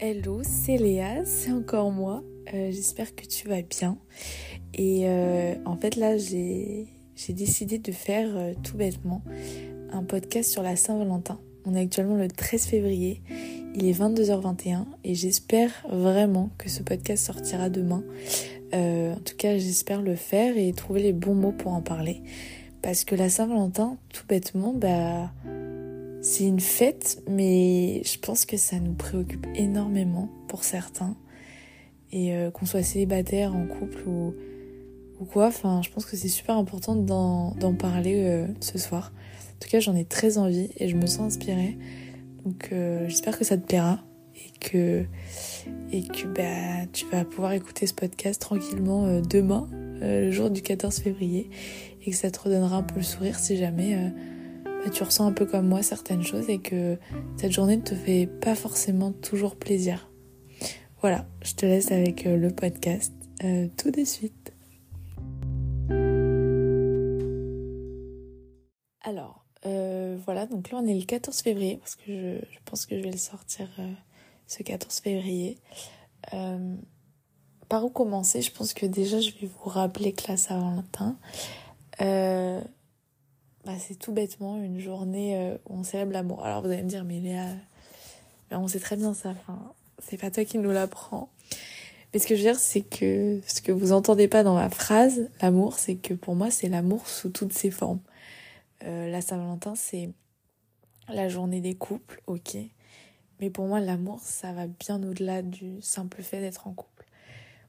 Hello, c'est Léa, c'est encore moi. Euh, j'espère que tu vas bien. Et euh, en fait là, j'ai décidé de faire euh, tout bêtement un podcast sur la Saint-Valentin. On est actuellement le 13 février, il est 22h21 et j'espère vraiment que ce podcast sortira demain. en tout cas, j'espère le faire et trouver les bons mots pour en parler. Parce que la Saint-Valentin, tout bêtement, bah c'est une fête, mais je pense que ça nous préoccupe énormément pour certains. Et euh, qu'on soit célibataire, en couple ou, ou quoi, enfin, je pense que c'est super important d'en parler euh, ce soir. En tout cas, j'en ai très envie et je me sens inspirée. Donc, euh, j'espère que ça te plaira et que, et que bah, tu vas pouvoir écouter ce podcast tranquillement demain, le jour du 14 février, et que ça te redonnera un peu le sourire si jamais bah, tu ressens un peu comme moi certaines choses et que cette journée ne te fait pas forcément toujours plaisir. Voilà, je te laisse avec euh, le podcast euh, tout de suite. Alors, euh, voilà, donc là on est le 14 février, parce que je, pense que je vais le sortir ce 14 février. par où commencer? Je pense que déjà je vais vous rappeler que là Saint-Valentin, c'est tout bêtement une journée euh, où on célèbre l'amour. Alors vous allez me dire, mais Léa, on sait très bien ça, enfin, c'est pas toi qui nous l'apprends. Mais ce que je veux dire, c'est que ce que vous entendez pas dans ma phrase, l'amour, c'est que pour moi, c'est l'amour sous toutes ses formes. Euh, la Saint-Valentin, c'est la journée des couples, ok. Mais pour moi, l'amour, ça va bien au-delà du simple fait d'être en couple.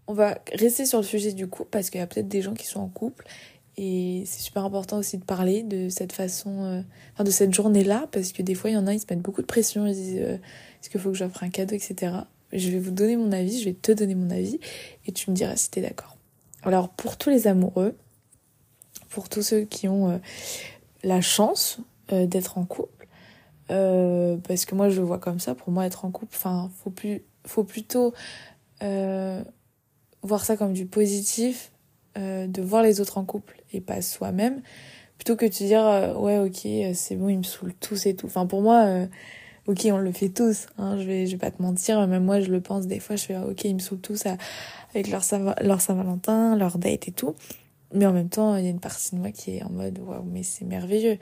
On va rester sur le sujet du couple parce qu'il y a peut-être des gens qui sont en couple et c'est super important aussi de parler de cette façon, euh, enfin de cette journée-là, parce que des fois, il y en a, ils se mettent beaucoup de pression, ils disent euh, est-ce qu'il faut que j'offre un cadeau, etc. Je vais vous donner mon avis, je vais te donner mon avis, et tu me diras si t'es d'accord. Alors, pour tous les amoureux, pour tous ceux qui ont euh, la chance d'être en couple, parce que moi je le vois comme ça, pour moi être en couple, enfin, faut, plus, faut plutôt voir ça comme du positif de voir les autres en couple et pas soi-même, plutôt que de dire euh, ouais ok euh, c'est bon ils me saoulent tous et tout. Enfin pour moi ok on le fait tous, hein, je vais je vais pas te mentir, même moi je le pense des fois je fais ok ils me saoulent tous avec leur Saint leur Saint-Valentin, leur date et tout. Mais en même temps il y a une partie de moi qui est en mode waouh mais c'est merveilleux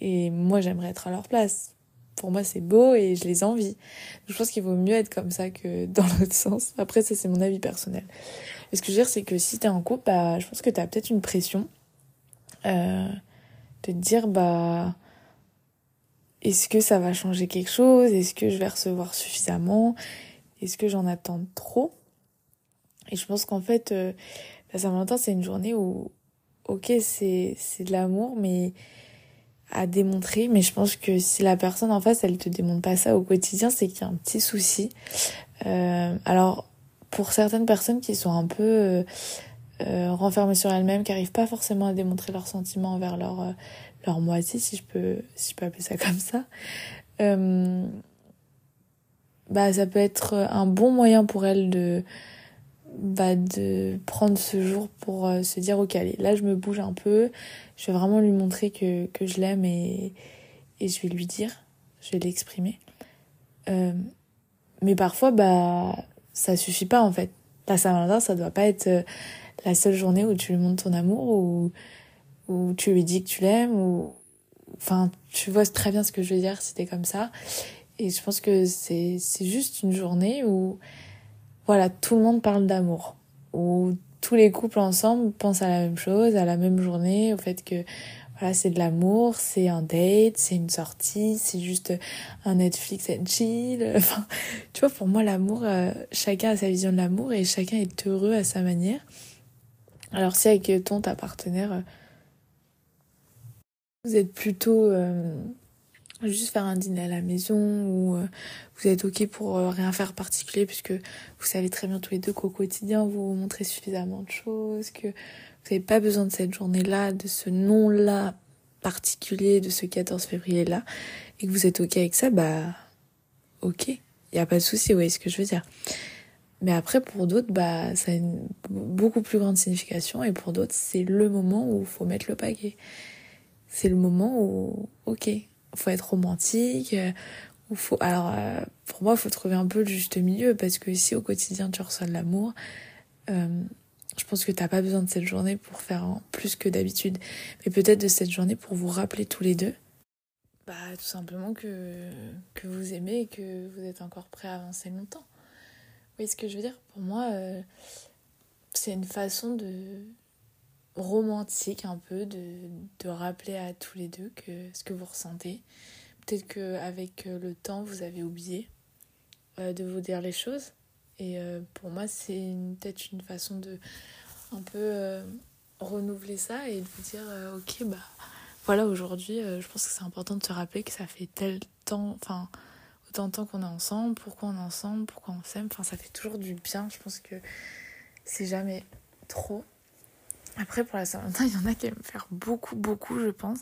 et moi j'aimerais être à leur place pour moi c'est beau et je les envie. Je pense qu'il vaut mieux être comme ça que dans l'autre sens. Après ça c'est mon avis personnel. Et ce que je veux dire c'est que si t'es en couple, bah, je pense que t'as peut-être une pression euh, de te dire bah est-ce que ça va changer quelque chose? Est-ce que je vais recevoir suffisamment? Est-ce que j'en attends trop? Et je pense qu'en fait, euh, la Saint-Valentin, c'est une journée où, ok, c'est, c'est de l'amour, mais à démontrer, mais je pense que si la personne en face, elle te démontre pas ça au quotidien, c'est qu'il y a un petit souci. Euh, alors, pour certaines personnes qui sont un peu euh, euh renfermées sur elles-mêmes, qui arrivent pas forcément à démontrer leurs sentiments envers leur euh, leur moitié, si je peux si je peux appeler ça comme ça, euh, bah ça peut être un bon moyen pour elles de bah, de prendre ce jour pour euh, se dire ok allez là je me bouge un peu. Je vais vraiment lui montrer que, que je l'aime et, et je vais lui dire je vais l'exprimer. Euh, mais parfois bah ça suffit pas en fait. La Saint-Valentin ça doit pas être euh, la seule journée où tu lui montres ton amour ou où tu lui dis que tu l'aimes ou enfin tu vois très bien ce que je veux dire c'était comme ça. Et je pense que c'est c'est juste une journée où voilà, tout le monde parle d'amour. Où tous les couples ensemble pensent à la même chose, à la même journée, au fait que voilà, c'est de l'amour, c'est un date, c'est une sortie, c'est juste un Netflix and chill. Enfin, tu vois, pour moi, l'amour, euh, chacun a sa vision de l'amour et chacun est heureux à sa manière. Alors, si avec ton, ta partenaire, euh, vous êtes plutôt euh, juste faire un dîner à la maison ou euh, vous êtes ok pour euh, rien faire particulier puisque vous savez très bien tous les deux qu'au quotidien vous vous montrez suffisamment de choses, que vous n'avez pas besoin de cette journée-là, de ce nom-là particulier, de ce 14 février-là, et que vous êtes ok avec ça, bah ok, il n'y a pas de souci, vous voyez ce que je veux dire. Mais après, pour d'autres, bah, ça a une beaucoup plus grande signification, et pour d'autres, c'est le moment où il faut mettre le paquet. C'est le moment où, ok, faut être romantique, euh, faut, alors, euh, pour moi, il faut trouver un peu le juste milieu parce que si au quotidien tu reçois de l'amour, euh, je pense que t'as pas besoin de cette journée pour faire plus que d'habitude, mais peut-être de cette journée pour vous rappeler tous les deux, bah tout simplement que que vous aimez et que vous êtes encore prêt à avancer longtemps. Voyez ce que je veux dire? Pour moi, c'est une façon de romantique un peu de, de rappeler à tous les deux que ce que vous ressentez. Peut-être qu'avec le temps, vous avez oublié euh, de vous dire les choses. Et euh, pour moi, c'est peut-être une façon de un peu euh, renouveler ça et de vous dire ok, bah voilà, aujourd'hui, je pense que c'est important de se rappeler que ça fait tel temps, enfin, autant de temps qu'on est ensemble, pourquoi on est ensemble, pourquoi on s'aime. Enfin, ça fait toujours du bien. Je pense que c'est jamais trop. Après, pour la Saint-Valentin, il y en a qui aiment faire beaucoup, beaucoup, je pense.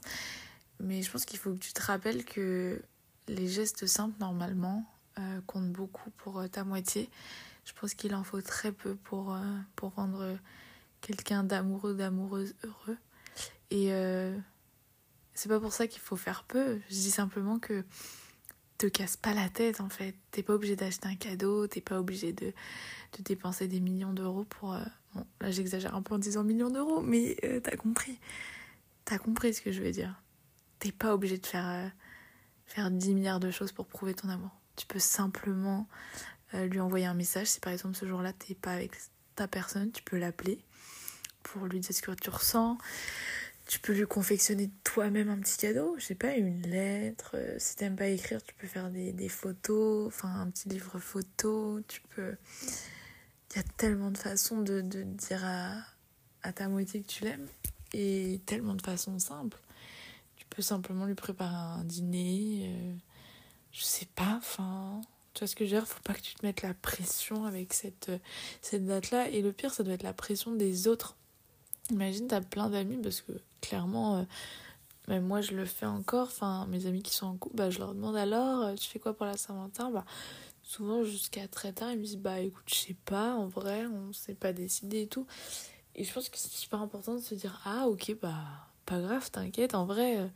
Mais je pense qu'il faut que tu te rappelles que les gestes simples, normalement, euh, comptent beaucoup pour euh, ta moitié. Je pense qu'il en faut très peu pour, euh, pour rendre quelqu'un d'amoureux, d'amoureuse heureux. Et c'est pas pour ça qu'il faut faire peu. Je dis simplement que te casse pas la tête en fait. T'es pas obligé d'acheter un cadeau, t'es pas obligé de, de dépenser des millions d'euros pour. Bon, là j'exagère un peu en disant millions d'euros, mais t'as compris. T'as compris ce que je veux dire. T'es pas obligé de faire, faire 10 milliards de choses pour prouver ton amour. Tu peux simplement euh, lui envoyer un message. Si par exemple ce jour-là, t'es pas avec ta personne, tu peux l'appeler pour lui dire ce que tu ressens. Tu peux lui confectionner toi-même un petit cadeau, je sais pas, une lettre. Euh, si t'aimes pas écrire, tu peux faire des, des photos, enfin un petit livre photo. Tu peux. Il y a tellement de façons de, de dire à, à ta moitié que tu l'aimes et tellement de façons simples. Tu peux simplement lui préparer un dîner. Euh, je sais pas, enfin, tu vois ce que je veux dire, faut pas que tu te mettes la pression avec cette, euh, cette date-là. Et le pire, ça doit être la pression des autres. Imagine, t'as plein d'amis, parce que clairement, euh, même moi je le fais encore, enfin, mes amis qui sont en couple, bah, je leur demande alors, euh, tu fais quoi pour la Saint-Valentin? Bah, souvent jusqu'à très tard, ils me disent, bah écoute, je sais pas, en vrai, on s'est pas décidé et tout. Et je pense que c'est super important de se dire, ah ok, bah, pas grave, t'inquiète, en vrai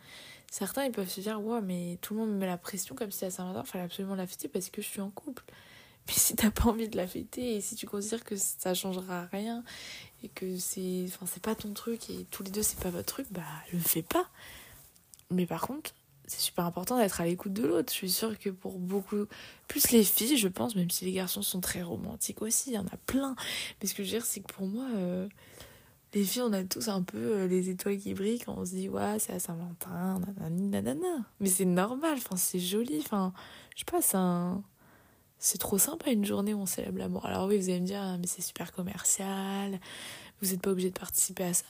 Certains, ils peuvent se dire, ouais, mais tout le monde me met la pression comme si à Saint-Valentin, fallait absolument la fêter parce que je suis en couple. Mais si t'as pas envie de la fêter et si tu considères que ça changera rien et que c'est enfin c'est pas ton truc et tous les deux c'est pas votre truc, bah le fais pas. Mais par contre, c'est super important d'être à l'écoute de l'autre. Je suis sûre que pour beaucoup, plus les filles, je pense, même si les garçons sont très romantiques aussi, il y en a plein. Mais ce que je veux dire, c'est que pour moi, euh, les filles, on a tous un peu euh, les étoiles qui brillent quand on se dit, ouais, c'est à Saint-Valentin, nanani, nanana. Mais c'est normal, enfin, c'est joli, enfin, je sais pas, c'est. C'est trop sympa une journée où on célèbre l'amour. Alors oui, vous allez me dire, mais c'est super commercial, vous n'êtes pas obligé de participer à ça.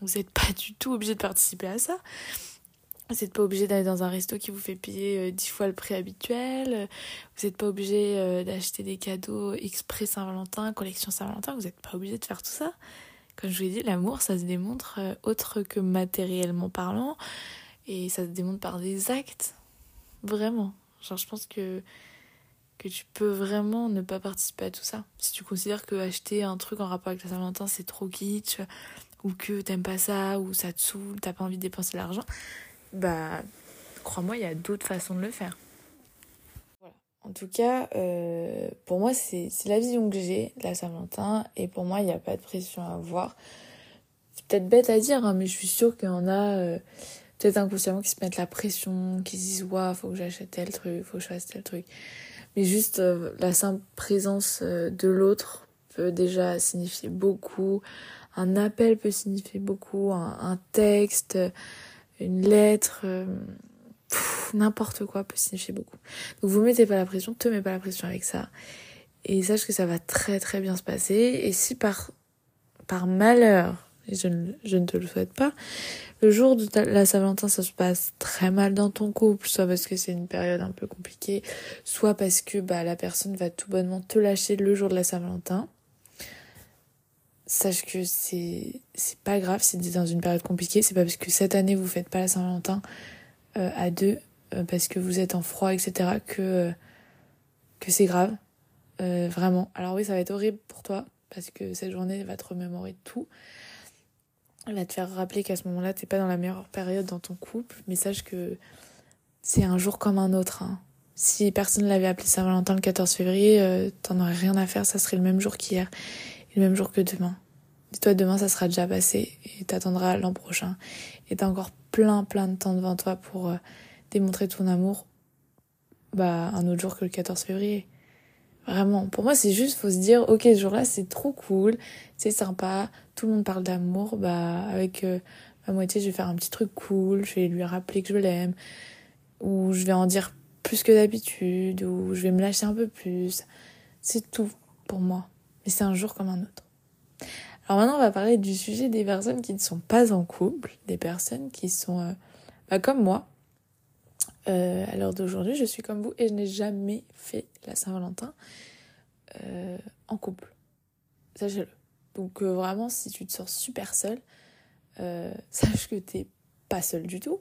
Vous n'êtes pas du tout obligé de participer à ça. Vous n'êtes pas obligé d'aller dans un resto qui vous fait payer euh, dix fois le prix habituel. Vous n'êtes pas obligé euh, d'acheter des cadeaux exprès Saint-Valentin, collection Saint-Valentin. Vous n'êtes pas obligé de faire tout ça. Comme je vous l'ai dit, l'amour, ça se démontre euh, autre que matériellement parlant. Et ça se démontre par des actes. Vraiment. Genre, je pense que, que tu peux vraiment ne pas participer à tout ça. Si tu considères que acheter un truc en rapport avec la Saint-Valentin, c'est trop kitsch, ou que t'aimes pas ça, ou ça te saoule, t'as pas envie de dépenser l'argent, bah, crois-moi, il y a d'autres façons de le faire. En tout cas, euh, pour moi, c'est la vision que j'ai de la Saint-Valentin. Et pour moi, il n'y a pas de pression à avoir. C'est peut-être bête à dire, hein, mais je suis sûre qu'il y en a, euh, peut-être inconsciemment, qui se mettent la pression, qui se disent Ouais, faut que j'achète tel truc, faut que je fasse tel truc. Mais juste euh, la simple présence de l'autre peut déjà signifier beaucoup. Un appel peut signifier beaucoup. Un, un texte, une lettre n'importe quoi peut signifier beaucoup. Donc vous mettez pas la pression, te mets pas la pression avec ça. Et sache que ça va très très bien se passer. Et si par, par malheur, je ne, je ne te le souhaite pas, le jour de la Saint-Valentin ça se passe très mal dans ton couple, soit parce que c'est une période un peu compliquée, soit parce que bah, la personne va tout bonnement te lâcher le jour de la Saint-Valentin, sache que c'est c'est pas grave si tu dans une période compliquée, c'est pas parce que cette année vous faites pas la Saint-Valentin euh, à deux euh, parce que vous êtes en froid, etc., que, euh, que c'est grave. vraiment. Alors oui, ça va être horrible pour toi parce que cette journée va te remémorer tout. Elle va te faire rappeler qu'à ce moment-là, t'es pas dans la meilleure période dans ton couple, mais sache que c'est un jour comme un autre. Hein. Si personne l'avait appelé Saint-Valentin le 14 février, euh, t'en aurais rien à faire, ça serait le même jour qu'hier et le même jour que demain. Dis-toi, demain, ça sera déjà passé et t'attendras l'an prochain. Et t'as encore plein, plein de temps devant toi pour euh, démontrer ton amour, bah, un autre jour que le 14 février. Vraiment. Pour moi, c'est juste, faut se dire, ok, ce jour-là, c'est trop cool, c'est sympa, tout le monde parle d'amour, bah, avec euh, ma moitié, je vais faire un petit truc cool, je vais lui rappeler que je l'aime, ou je vais en dire plus que d'habitude, ou je vais me lâcher un peu plus. C'est tout pour moi. Mais c'est un jour comme un autre. Alors maintenant, on va parler du sujet des personnes qui ne sont pas en couple, des personnes qui sont euh, bah, comme moi. Euh, à l'heure d'aujourd'hui, je suis comme vous et je n'ai jamais fait la Saint-Valentin euh, en couple. Sachez-le. Donc euh, vraiment, si tu te sors super seule, euh, sache que t'es pas seule du tout.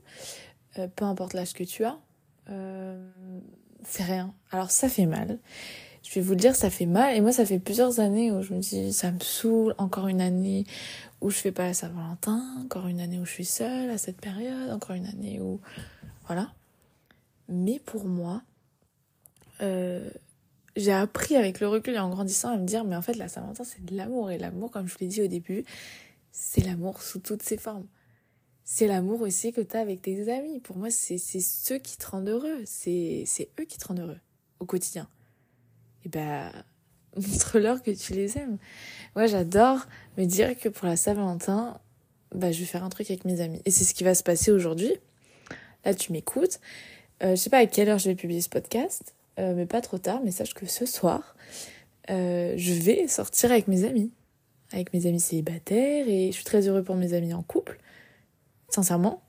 Peu importe l'âge que tu as, c'est rien. Alors ça fait mal. Je vais vous le dire, ça fait mal. Et moi, ça fait plusieurs années où je me dis, ça me saoule. Encore une année où je fais pas la Saint-Valentin. Encore une année où je suis seule à cette période. Encore une année où... Voilà. Mais pour moi, euh, j'ai appris avec le recul et en grandissant à me dire, mais en fait, la Saint-Valentin, c'est de l'amour. Et l'amour, comme je vous l'ai dit au début, c'est l'amour sous toutes ses formes. C'est l'amour aussi que tu as avec tes amis. Pour moi, c'est ceux qui te rendent heureux. C'est eux qui te rendent heureux au quotidien. Et ben, montre-leur que tu les aimes. Moi, j'adore me dire que pour la Saint-Valentin, bah, je vais faire un truc avec mes amis. Et c'est ce qui va se passer aujourd'hui. Là, tu m'écoutes. Euh, je sais pas à quelle heure je vais publier ce podcast, euh, mais pas trop tard. Mais sache que ce soir, euh, je vais sortir avec mes amis, avec mes amis célibataires, et je suis très heureuse pour mes amis en couple, sincèrement.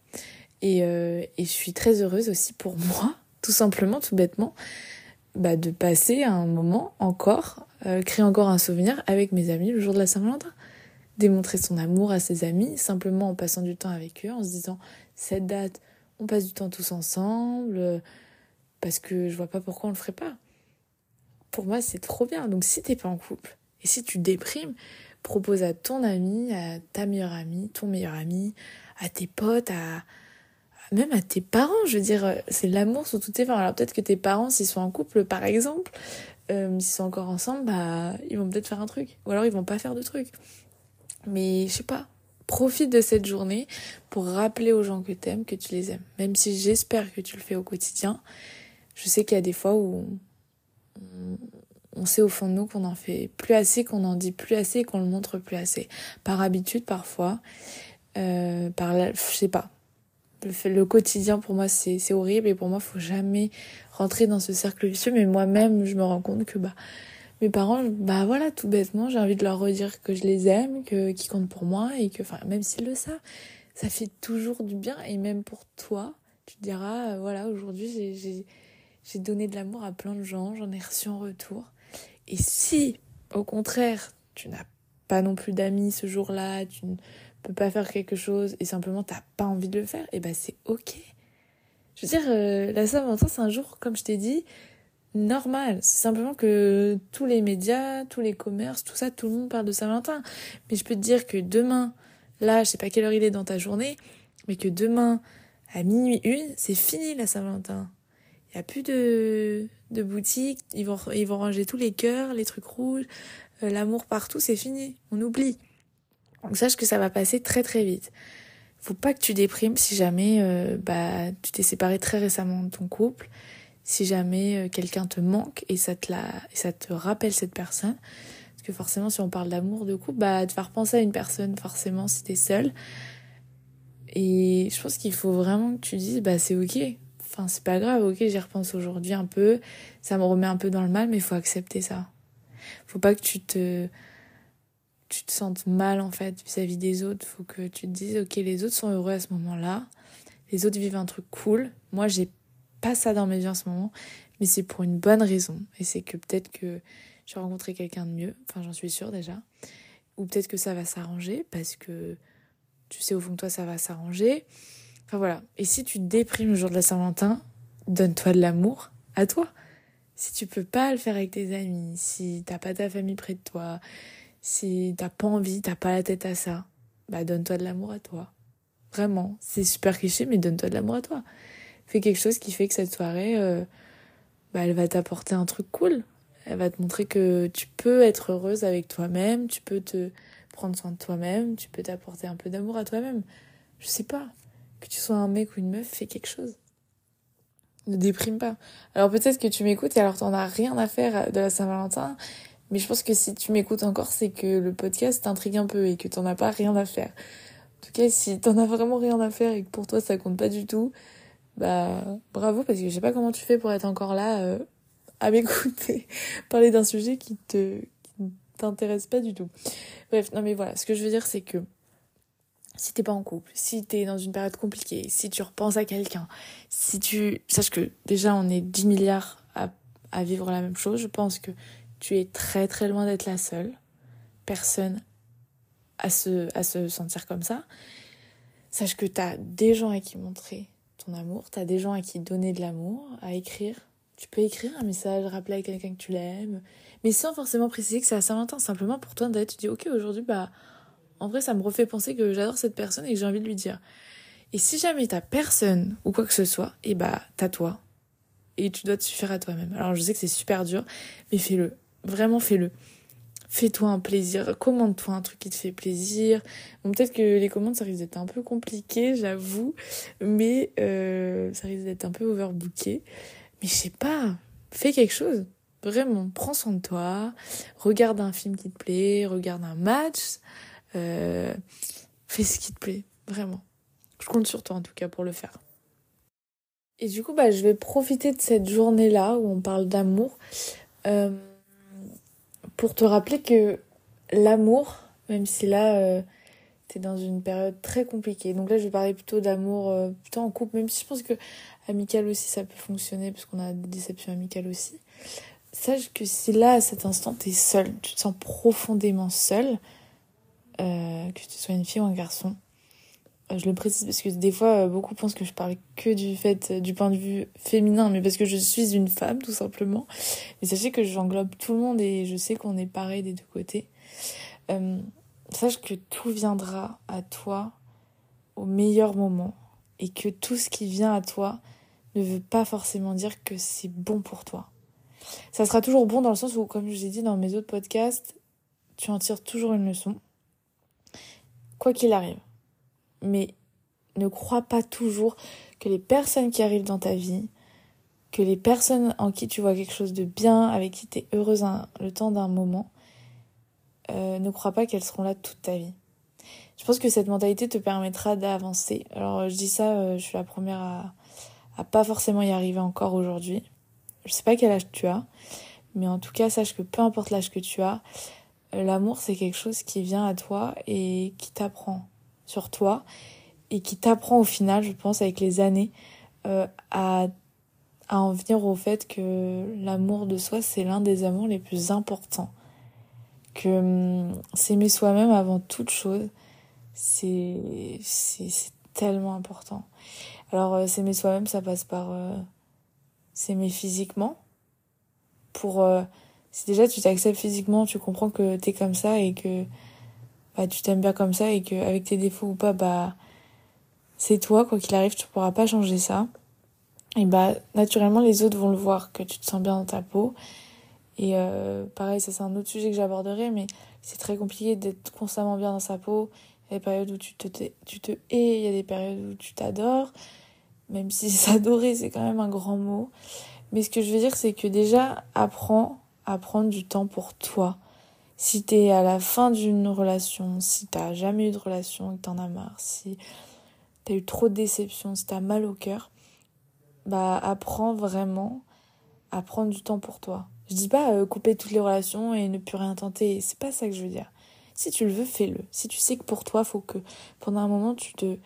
Et, euh, et je suis très heureuse aussi pour moi, tout simplement, tout bêtement, bah, de passer un moment encore, créer encore un souvenir avec mes amis le jour de la Saint-Valentin. Démontrer son amour à ses amis, simplement en passant du temps avec eux, en se disant cette date, on passe du temps tous ensemble, euh, parce que je vois pas pourquoi on le ferait pas. Pour moi, c'est trop bien. Donc si t'es pas en couple, et si tu déprimes, propose à ton ami, à ta meilleure amie, ton meilleur ami, à tes potes, à même à tes parents. Je veux dire, euh, c'est l'amour sous toutes tes formes. Alors peut-être que tes parents, s'ils sont en couple, par exemple, euh, s'ils sont encore ensemble, bah ils vont peut-être faire un truc, ou alors ils vont pas faire de truc. Mais je sais pas, profite de cette journée pour rappeler aux gens que t'aimes que tu les aimes. Même si j'espère que tu le fais au quotidien, je sais qu'il y a des fois où on, sait au fond de nous qu'on en fait plus assez, qu'on en dit plus assez, qu'on le montre plus assez. Par habitude parfois, euh, par la, je sais pas. Le, le quotidien pour moi c'est c'est horrible et pour moi faut jamais rentrer dans ce cercle vicieux. Mais moi-même je me rends compte que bah mes parents, bah voilà, tout bêtement, j'ai envie de leur redire que je les aime, que qu'ils comptent pour moi et que, enfin, même s'ils le savent, ça fait toujours du bien et même pour toi, tu diras, euh, voilà, aujourd'hui j'ai donné de l'amour à plein de gens, j'en ai reçu en retour. Et si, au contraire, tu n'as pas non plus d'amis ce jour-là, tu ne peux pas faire quelque chose et simplement t'as pas envie de le faire, et ben c'est ok. Je veux dire, euh, la Saint-Valentin, c'est un jour, comme je t'ai dit, normal. C'est simplement que tous les médias, tous les commerces, tout ça, tout le monde parle de Saint-Valentin. Mais je peux te dire que demain, là, je sais pas quelle heure il est dans ta journée, mais que demain, à minuit une, c'est fini la Saint-Valentin. Il y a plus de, de boutiques, ils vont, ils vont ranger tous les cœurs, les trucs rouges, euh, l'amour partout, c'est fini. On oublie. Donc sache que ça va passer très très vite. Faut pas que tu déprimes si jamais euh, bah tu t'es séparé très récemment de ton couple si jamais euh, quelqu'un te manque et ça te la, ça te rappelle cette personne. Parce que forcément, si on parle d'amour de couple, bah, te faire penser à une personne, forcément, si t'es seule. Et je pense qu'il faut vraiment que tu dises, bah, c'est ok. Enfin, c'est pas grave, ok, j'y repense aujourd'hui un peu. Ça me remet un peu dans le mal, mais il faut accepter ça. Faut pas que tu te, tu te sentes mal, en fait, vis-à-vis des autres. Faut que tu te dises, ok, les autres sont heureux à ce moment-là. Les autres vivent un truc cool. Moi, j'ai pas ça dans ma vie en ce moment, mais c'est pour une bonne raison. Et c'est que peut-être que j'ai rencontré quelqu'un de mieux, enfin j'en suis sûre déjà, ou peut-être que ça va s'arranger parce que tu sais au fond de toi ça va s'arranger. Enfin voilà. Et si tu déprimes le jour de la Saint-Valentin, donne-toi de l'amour à toi. Si tu peux pas le faire avec tes amis, si t'as pas ta famille près de toi, si t'as pas envie, t'as pas la tête à ça, bah donne-toi de l'amour à toi. Vraiment, c'est super cliché, mais donne-toi de l'amour à toi fais quelque chose qui fait que cette soirée, euh, bah, elle va t'apporter un truc cool. Elle va te montrer que tu peux être heureuse avec toi-même, tu peux te prendre soin de toi-même, tu peux t'apporter un peu d'amour à toi-même. Je sais pas. Que tu sois un mec ou une meuf, fais quelque chose. Ne déprime pas. Alors peut-être que tu m'écoutes et alors t'en as rien à faire de la Saint-Valentin, mais je pense que si tu m'écoutes encore, c'est que le podcast t'intrigue un peu et que t'en as pas rien à faire. En tout cas, si t'en as vraiment rien à faire et que pour toi ça compte pas du tout, bah bravo parce que je sais pas comment tu fais pour être encore là euh, à m'écouter parler d'un sujet qui te qui t'intéresse pas du tout. Bref, non mais voilà, ce que je veux dire c'est que si t'es pas en couple, si t'es dans une période compliquée, si tu repenses à quelqu'un, si tu sache que déjà on est 10 milliards à, à vivre la même chose, je pense que tu es très très loin d'être la seule personne à se, à se sentir comme ça. Sache que tu as des gens à qui montrer ton amour, tu as des gens à qui donner de l'amour, à écrire. Tu peux écrire un message, rappeler à quelqu'un que tu l'aimes, mais sans forcément préciser que c'est à Saint-Valentin. Simplement pour toi, tu dis, ok, aujourd'hui, bah, en vrai, ça me refait penser que j'adore cette personne et que j'ai envie de lui dire. Et si jamais t'as personne ou quoi que ce soit, et eh bah, t'as toi. Et tu dois te suffire à toi-même. Alors, je sais que c'est super dur, mais fais-le. Vraiment, fais-le. Fais-toi un plaisir, commande-toi un truc qui te fait plaisir. Bon, peut-être que les commandes, ça risque d'être un peu compliqué, j'avoue, mais euh, ça risque d'être un peu overbooké. Mais je sais pas, fais quelque chose. Vraiment, prends soin de toi, regarde un film qui te plaît, regarde un match, euh, fais ce qui te plaît, vraiment. Je compte sur toi en tout cas pour le faire. Et du coup, bah, je vais profiter de cette journée-là où on parle d'amour. Euh, pour te rappeler que l'amour, même si là, euh, t'es dans une période très compliquée. Donc là, je vais parler plutôt d'amour, euh, plutôt en couple, même si je pense que amical aussi, ça peut fonctionner, parce qu'on a des déceptions amicales aussi. Sache que si là, à cet instant, t'es seul, tu te sens profondément seul, euh, que tu sois une fille ou un garçon, je le précise parce que des fois, euh, beaucoup pensent que je parle que du fait, euh, du point de vue féminin, mais parce que je suis une femme, tout simplement. Mais sachez que j'englobe tout le monde et je sais qu'on est pareil des deux côtés. Euh, sache que tout viendra à toi au meilleur moment et que tout ce qui vient à toi ne veut pas forcément dire que c'est bon pour toi. Ça sera toujours bon dans le sens où, comme je l'ai dit dans mes autres podcasts, tu en tires toujours une leçon, quoi qu'il arrive mais ne crois pas toujours que les personnes qui arrivent dans ta vie, que les personnes en qui tu vois quelque chose de bien, avec qui tu es heureuse le temps d'un moment, euh, ne crois pas qu'elles seront là toute ta vie. Je pense que cette mentalité te permettra d'avancer. Alors je dis ça, euh, je suis la première à, à pas forcément y arriver encore aujourd'hui. Je sais pas quel âge tu as, mais en tout cas sache que peu importe l'âge que tu as, l'amour c'est quelque chose qui vient à toi et qui t'apprend sur toi et qui t'apprend au final, je pense, avec les années, euh, à, à en venir au fait que l'amour de soi, c'est l'un des amours les plus importants. Que hum, s'aimer soi-même avant toute chose, c'est, tellement important. Alors, euh, s'aimer soi-même, ça passe par euh, s'aimer physiquement. Pour, si déjà tu t'acceptes physiquement, tu comprends que t'es comme ça et que bah, tu t'aimes bien comme ça et qu'avec tes défauts ou pas, bah, c'est toi, quoi qu'il arrive, tu pourras pas changer ça. Et bah, naturellement, les autres vont le voir, que tu te sens bien dans ta peau. Et euh, pareil, ça c'est un autre sujet que j'aborderai, mais c'est très compliqué d'être constamment bien dans sa peau. Il y a des périodes où tu te, tu te hais, il y a des périodes où tu t'adores. Même si s'adorer, c'est quand même un grand mot. Mais ce que je veux dire, c'est que déjà, apprends à prendre du temps pour toi si t'es à la fin d'une relation, si t'as jamais eu de relation et que t'en as marre, si t'as eu trop de déceptions, si t'as mal au cœur, bah apprends vraiment à prendre du temps pour toi. Je dis pas euh, couper toutes les relations et ne plus rien tenter, c'est pas ça que je veux dire. Si tu le veux, fais-le. Si tu sais que pour toi, faut que pendant un moment tu te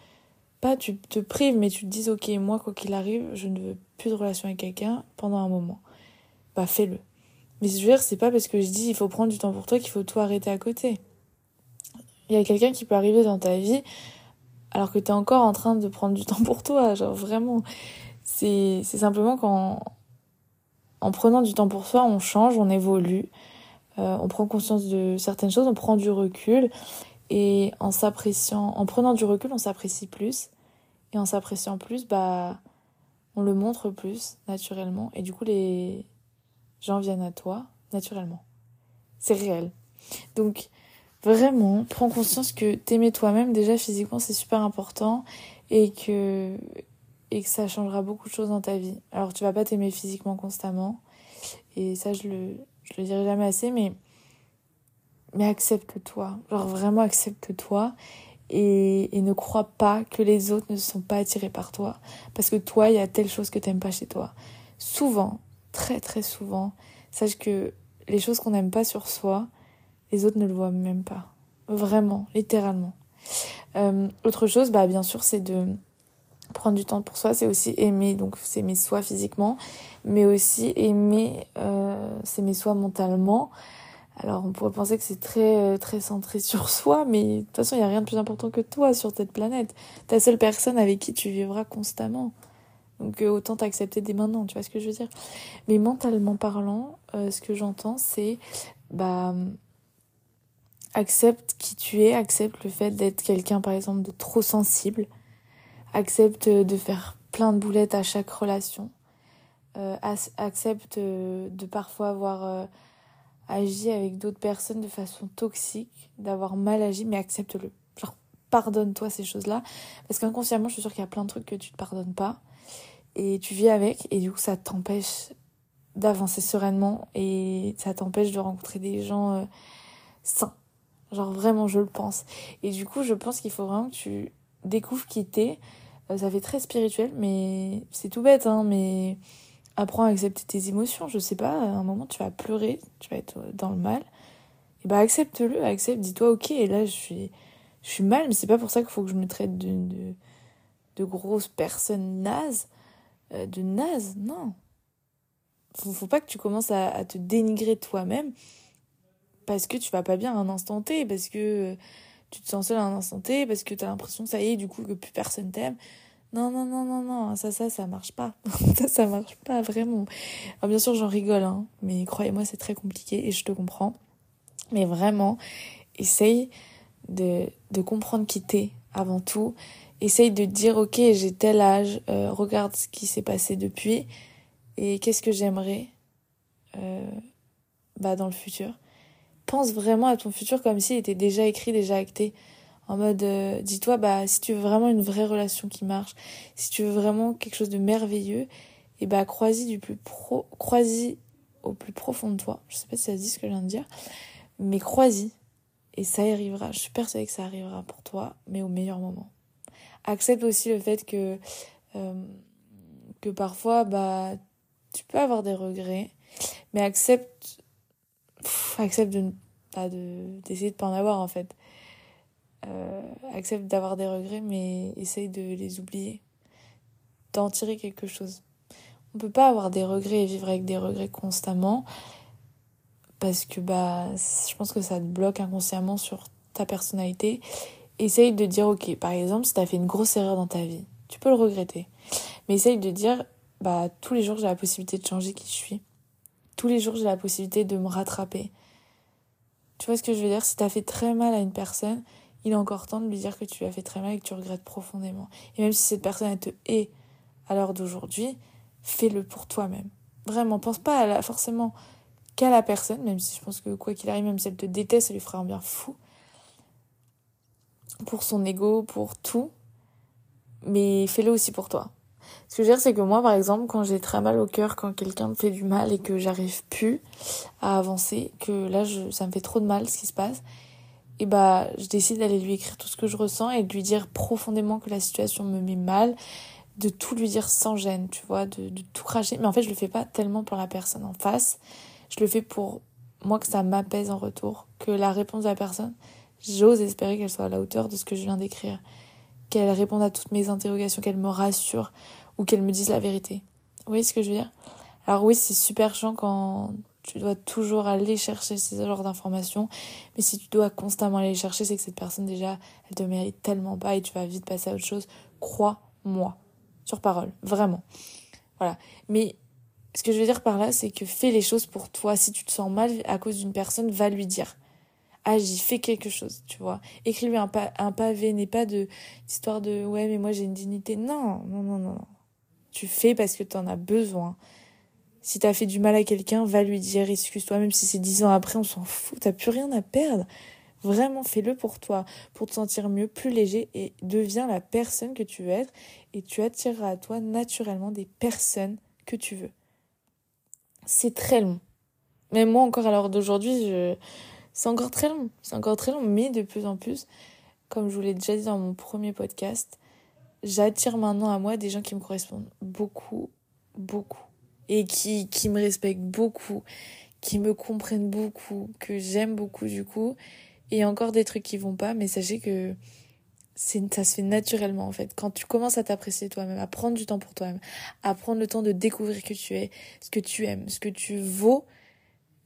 pas tu te prives mais tu te dises OK, moi quoi qu'il arrive, je ne veux plus de relation avec quelqu'un pendant un moment. Bah fais-le. Mais je veux dire, c'est pas parce que je dis il faut prendre du temps pour toi qu'il faut tout arrêter à côté. Il y a quelqu'un qui peut arriver dans ta vie alors que tu es encore en train de prendre du temps pour toi. Genre vraiment, c'est simplement qu'en en prenant du temps pour soi, on change, on évolue, euh, on prend conscience de certaines choses, on prend du recul et en s'appréciant, en prenant du recul, on s'apprécie plus et en s'appréciant plus, bah on le montre plus naturellement et du coup les gens viennent à toi naturellement. C'est réel. Donc vraiment, prends conscience que t'aimer toi-même déjà physiquement c'est super important et que et que ça changera beaucoup de choses dans ta vie. Alors tu vas pas t'aimer physiquement constamment et ça je le je le dirai jamais assez mais mais accepte-toi, genre vraiment accepte-toi et, et, ne crois pas que les autres ne sont pas attirés par toi parce que toi il y a telle chose que t'aimes pas chez toi. Souvent, très très souvent, sache que les choses qu'on n'aime pas sur soi, les autres ne le voient même pas. Vraiment, littéralement. Euh, autre chose, bah bien sûr, c'est de prendre du temps pour soi, c'est aussi aimer, donc s'aimer soi physiquement, mais aussi aimer euh, s'aimer soi mentalement. Alors on pourrait penser que c'est très euh, très centré sur soi, mais de toute façon il n'y a rien de plus important que toi sur cette planète. Ta seule personne avec qui tu vivras constamment. Donc euh, autant t'accepter dès maintenant, tu vois ce que je veux dire. Mais mentalement parlant, euh, ce que j'entends c'est bah accepte qui tu es, accepte le fait d'être quelqu'un par exemple de trop sensible, accepte de faire plein de boulettes à chaque relation, euh, accepte de parfois avoir agi avec d'autres personnes de façon toxique, d'avoir mal agi, mais accepte-le. Genre pardonne-toi ces choses-là, parce qu'inconsciemment je suis sûre qu'il y a plein de trucs que tu te pardonnes pas et tu vis avec et du coup ça t'empêche d'avancer sereinement et ça t'empêche de rencontrer des gens euh, sains. Genre vraiment je le pense. Et du coup je pense qu'il faut vraiment que tu découvres qui t'es. Euh, ça fait très spirituel mais c'est tout bête hein mais apprends à accepter tes émotions. Je sais pas, à un moment tu vas pleurer, tu vas être dans le mal. Et bah accepte-le, accepte, dis-toi ok et là je suis je suis mal mais c'est pas pour ça qu'il faut que je me traite de, de, de grosse personne naze euh, de naze, non. Faut, faut pas que tu commences à, te dénigrer toi-même parce que tu vas pas bien à un instant T, parce que tu te sens seul à un instant T, parce que tu as l'impression, ça y est, du coup, que plus personne t'aime. Non, non, non, non, non, ça, ça, ça marche pas. ça, ça marche pas, vraiment. Bien sûr, j'en rigole, hein, mais croyez-moi, c'est très compliqué et je te comprends. Mais vraiment, essaye de, de comprendre qui t'es avant tout essaye de dire ok j'ai tel âge, euh, regarde ce qui s'est passé depuis et qu'est-ce que j'aimerais euh, bah dans le futur. Pense vraiment à ton futur comme s'il était déjà écrit, déjà acté. En mode, euh, dis-toi, bah si tu veux vraiment une vraie relation qui marche, si tu veux vraiment quelque chose de merveilleux, et bah crois-y du plus pro, crois-y au plus profond de toi. Je sais pas si ça dit ce que je viens de dire, mais crois-y et ça arrivera. Je suis persuadée que ça arrivera pour toi, mais au meilleur moment accepte aussi le fait que euh, que parfois bah tu peux avoir des regrets mais accepte accepte de de pas en avoir en fait. Euh, accepte d'avoir des regrets mais essaye de les oublier. D'en tirer quelque chose. On peut pas avoir des regrets et vivre avec des regrets constamment parce que bah je pense que ça te bloque inconsciemment sur ta personnalité essaye de dire, ok, par exemple, si t'as fait une grosse erreur dans ta vie, tu peux le regretter. Mais essaye de dire, bah, tous les jours, j'ai la possibilité de changer qui je suis. Tous les jours, j'ai la possibilité de me rattraper. Tu vois ce que je veux dire? Si t'as fait très mal à une personne, il est encore temps de lui dire que tu lui as fait très mal et que tu regrettes profondément. Et même si cette personne, elle te hait à l'heure d'aujourd'hui, fais-le pour toi-même. Vraiment, pense pas forcément qu'à la personne, même si je pense que quoi qu'il arrive, même si elle te déteste, ça lui fera un bien fou pour son ego, pour tout, mais fais-le aussi pour toi. Ce que je veux dire, c'est que moi, par exemple, quand j'ai très mal au cœur, quand quelqu'un me fait du mal et que j'arrive plus à avancer, que là, je, ça me fait trop de mal ce qui se passe, et bah, je décide d'aller lui écrire tout ce que je ressens et de lui dire profondément que la situation me met mal, de tout lui dire sans gêne, tu vois, de, de tout cracher. Mais en fait, je le fais pas tellement pour la personne en face, je le fais pour moi que ça m'apaise en retour, que la réponse de la personne, J'ose espérer qu'elle soit à la hauteur de ce que je viens d'écrire, qu'elle réponde à toutes mes interrogations, qu'elle me rassure ou qu'elle me dise la vérité. Vous voyez ce que je veux dire? Alors oui, c'est super chiant quand tu dois toujours aller chercher ces genres d'informations, mais si tu dois constamment aller chercher, c'est que cette personne déjà, elle te mérite tellement pas et tu vas vite passer à autre chose. Crois-moi, sur parole, vraiment. Voilà. Mais ce que je veux dire par là, c'est que fais les choses pour toi. Si tu te sens mal à cause d'une personne, va lui dire agis, fais quelque chose, tu vois. Écris-lui un, un pavé, n'est pas de histoire de ouais, mais moi j'ai une dignité. Non, non, non, non. Tu fais parce que tu en as besoin. Si t'as fait du mal à quelqu'un, va lui dire excuse-toi, même si c'est dix ans après, on s'en fout, t'as plus rien à perdre. Vraiment, fais-le pour toi, pour te sentir mieux, plus léger et deviens la personne que tu veux être et tu attireras à toi naturellement des personnes que tu veux. C'est très long. Mais moi encore à l'heure d'aujourd'hui, je... c'est encore très long. C'est encore très long, mais de plus en plus, comme je vous l'ai déjà dit dans mon premier podcast, j'attire maintenant à moi des gens qui me correspondent beaucoup, beaucoup. Et qui, qui me respectent beaucoup, qui me comprennent beaucoup, que j'aime beaucoup du coup et encore des trucs qui vont pas, mais sachez que ça se fait naturellement en fait. Quand tu commences à t'apprécier toi-même, à prendre du temps pour toi-même, à prendre le temps de découvrir qui tu es, ce que tu aimes, ce que tu vaux,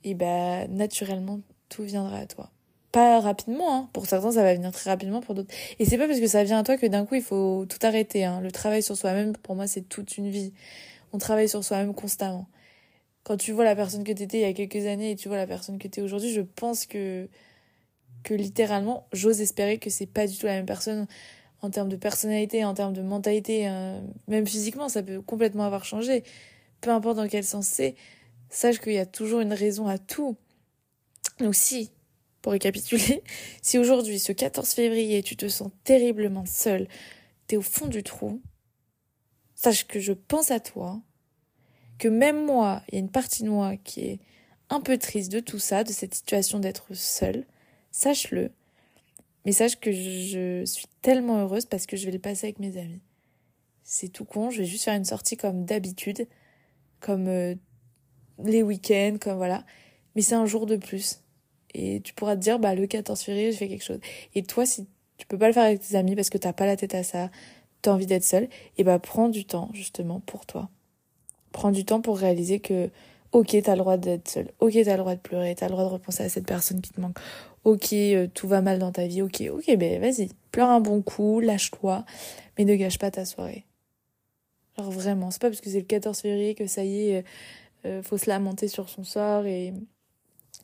et ben naturellement tout viendra à toi. Pas rapidement, hein. pour certains ça va venir très rapidement, pour d'autres. Et c'est pas parce que ça vient à toi que d'un coup il faut tout arrêter. Hein. Le travail sur soi-même, pour moi, c'est toute une vie. On travaille sur soi-même constamment. Quand tu vois la personne que t'étais il y a quelques années et tu vois la personne que t'es aujourd'hui, je pense que que littéralement, j'ose espérer que c'est pas du tout la même personne en termes de personnalité, en termes de mentalité, hein. même physiquement, ça peut complètement avoir changé. Peu importe dans quel sens c'est, sache qu'il y a toujours une raison à tout. Donc si, pour récapituler, si aujourd'hui, ce 14 février, tu te sens terriblement seul, t'es au fond du trou, sache que je pense à toi, que même moi, il y a une partie de moi qui est un peu triste de tout ça, de cette situation d'être seule, sache-le. Mais sache que je suis tellement heureuse parce que je vais le passer avec mes amis. C'est tout con, je vais juste faire une sortie comme d'habitude, comme euh, les week-ends, comme voilà. Mais c'est un jour de plus. Et tu pourras te dire, bah, le 14 février, je fais quelque chose. Et toi, si tu peux pas le faire avec tes amis parce que t'as pas la tête à ça, t'as envie d'être seule, et bah, prends du temps, justement, pour toi. Prends du temps pour réaliser que, ok, t'as le droit d'être seule. Ok, t'as le droit de pleurer. T'as le droit de repenser à cette personne qui te manque ok, euh, tout va mal dans ta vie, ok, ok, ben vas-y, pleure un bon coup, lâche-toi, mais ne gâche pas ta soirée. Genre vraiment, c'est pas parce que c'est le 14 février que ça y est, euh, euh, faut se lamenter sur son sort et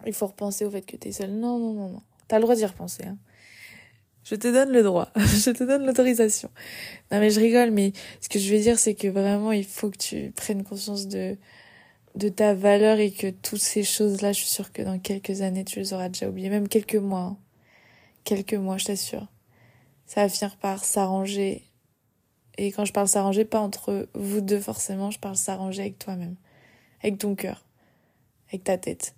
il faut repenser au fait que t'es seule. Non, non, non, non. T'as le droit d'y repenser, hein. Je te donne le droit, je te donne l'autorisation. Non mais je rigole, mais ce que je veux dire, c'est que vraiment, il faut que tu prennes conscience de, de ta valeur et que toutes ces choses-là, je suis sûre que dans quelques années, tu les auras déjà oubliées, même quelques mois. Hein. Quelques mois, je t'assure. Ça va finir par s'arranger. Et quand je parle s'arranger, pas entre vous deux forcément, je parle s'arranger avec toi-même, avec ton cœur, avec ta tête.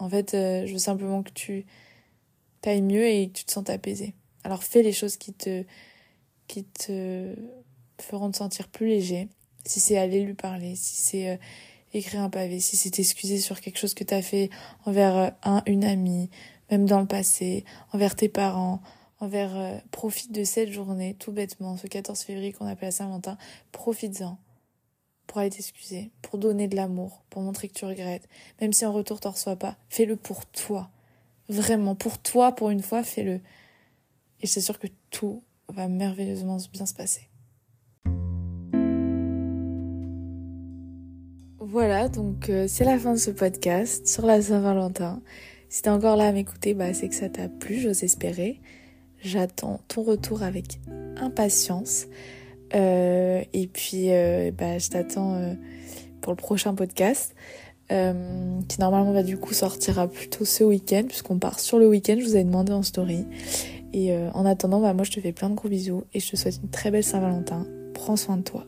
En fait, euh, je veux simplement que tu t'ailles mieux et que tu te sentes apaisé. Alors fais les choses qui te, qui te feront te sentir plus léger. Si c'est aller lui parler, si c'est euh, écrire un pavé, si c'est t'excuser sur quelque chose que t'as fait envers euh, un, une amie, même dans le passé, envers tes parents, envers, profite de cette journée, tout bêtement, ce 14 février qu'on appelle Saint-Valentin, profites-en pour aller t'excuser, pour donner de l'amour, pour montrer que tu regrettes, même si en retour t'en reçois pas, fais-le pour toi. Vraiment, pour toi, pour une fois, fais-le. Et je sûr que tout va merveilleusement bien se passer. Voilà, donc euh, c'est la fin de ce podcast sur la Saint-Valentin. Si t'es encore là à m'écouter, bah, c'est que ça t'a plu, j'ose espérer. J'attends ton retour avec impatience. Euh, et puis, euh, bah, je t'attends pour le prochain podcast. qui normalement va du coup sortira plutôt ce week-end puisqu'on part sur le week-end, je vous ai demandé en story. Et en attendant, bah, moi je te fais plein de gros bisous et je te souhaite une très belle Saint-Valentin. Prends soin de toi.